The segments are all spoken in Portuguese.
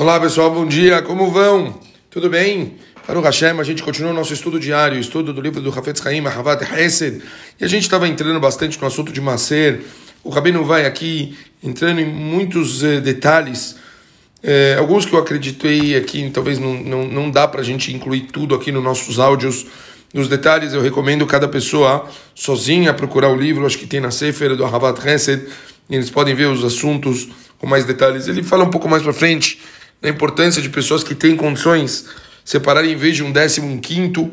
Olá pessoal, bom dia, como vão? Tudo bem? Para o Hashem, a gente continua o nosso estudo diário, estudo do livro do Hafetz Haim, Havat Hesed, e a gente estava entrando bastante no assunto de Maser. O Rabino vai aqui entrando em muitos eh, detalhes, eh, alguns que eu acreditei aqui, talvez não, não, não dá para a gente incluir tudo aqui nos nossos áudios. Nos detalhes, eu recomendo cada pessoa sozinha procurar o livro, acho que tem na Sefer do Havat Hesed, e eles podem ver os assuntos com mais detalhes. Ele fala um pouco mais para frente da importância de pessoas que têm condições separar em vez de um décimo, um quinto,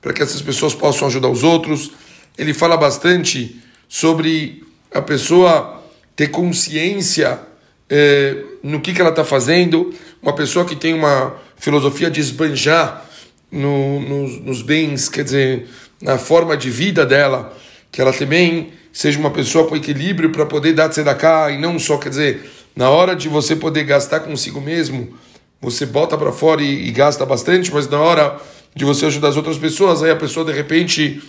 para que essas pessoas possam ajudar os outros. Ele fala bastante sobre a pessoa ter consciência eh, no que, que ela está fazendo, uma pessoa que tem uma filosofia de esbanjar no, nos bens, quer dizer, na forma de vida dela, que ela também seja uma pessoa com equilíbrio para poder dar tzedakah e não só, quer dizer, na hora de você poder gastar consigo mesmo, você bota para fora e, e, gasta bastante, mas na hora de você ajudar as outras pessoas, aí a pessoa de repente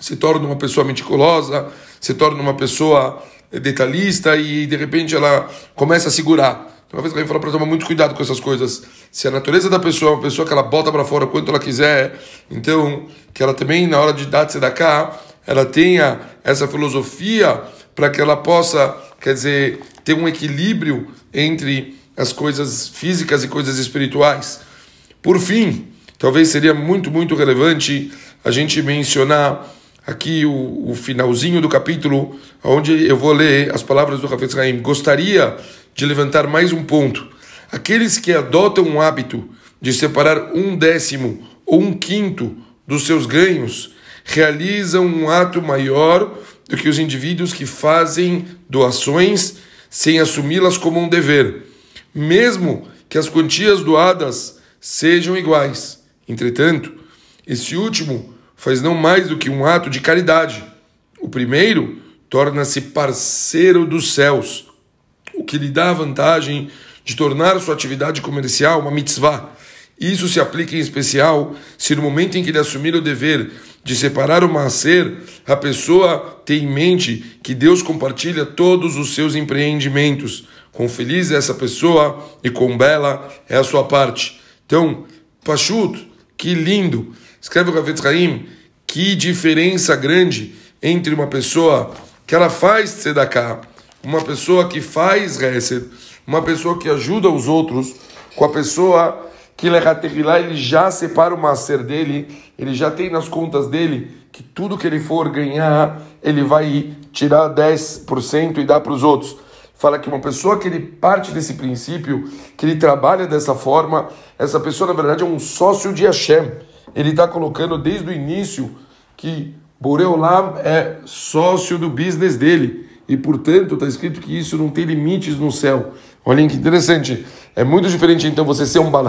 se torna uma pessoa meticulosa, se torna uma pessoa detalhista e de repente ela começa a segurar. Então, uma vez que gente fala para tomar muito cuidado com essas coisas. Se a natureza da pessoa é uma pessoa que ela bota para fora quanto ela quiser, então que ela também na hora de dar cá, ela tenha essa filosofia para que ela possa, quer dizer, ter um equilíbrio entre as coisas físicas e coisas espirituais. Por fim, talvez seria muito, muito relevante a gente mencionar aqui o, o finalzinho do capítulo, onde eu vou ler as palavras do Rafael Haim. Gostaria de levantar mais um ponto. Aqueles que adotam o hábito de separar um décimo ou um quinto dos seus ganhos realizam um ato maior do que os indivíduos que fazem doações sem assumi-las como um dever, mesmo que as quantias doadas sejam iguais. Entretanto, esse último faz não mais do que um ato de caridade. O primeiro torna-se parceiro dos céus, o que lhe dá a vantagem de tornar sua atividade comercial uma mitzvah. Isso se aplica em especial se no momento em que ele assumir o dever de separar o macer, a pessoa tem em mente que Deus compartilha todos os seus empreendimentos. Com feliz é essa pessoa e com bela é a sua parte. Então, Pachut, que lindo! Escreve o Haim, que diferença grande entre uma pessoa que ela faz tzedakah, uma pessoa que faz Hesed, uma pessoa que ajuda os outros, com a pessoa que ele já separa o macer dele, ele já tem nas contas dele que tudo que ele for ganhar, ele vai tirar 10% e dar para os outros. Fala que uma pessoa que ele parte desse princípio, que ele trabalha dessa forma, essa pessoa na verdade é um sócio de Hashem. Ele está colocando desde o início que Boreolam é sócio do business dele. E portanto está escrito que isso não tem limites no céu. Olhem que interessante. É muito diferente então você ser um Baal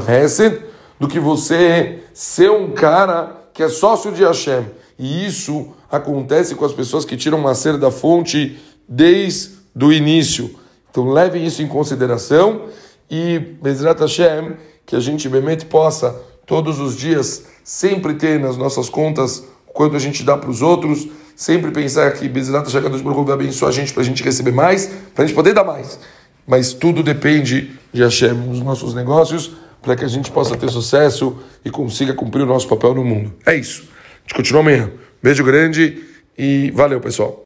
do que você ser um cara que é sócio de Hashem. E isso acontece com as pessoas que tiram uma cera da fonte desde o início. Então levem isso em consideração e Bezrat Hashem, que a gente bemet possa todos os dias sempre ter nas nossas contas quanto a gente dá para os outros, sempre pensar que Bezrat Hashem vai abençoar a gente para a gente receber mais, para a gente poder dar mais mas tudo depende de Hashem nos nossos negócios para que a gente possa ter sucesso e consiga cumprir o nosso papel no mundo. É isso. A gente continua amanhã. Beijo grande e valeu, pessoal.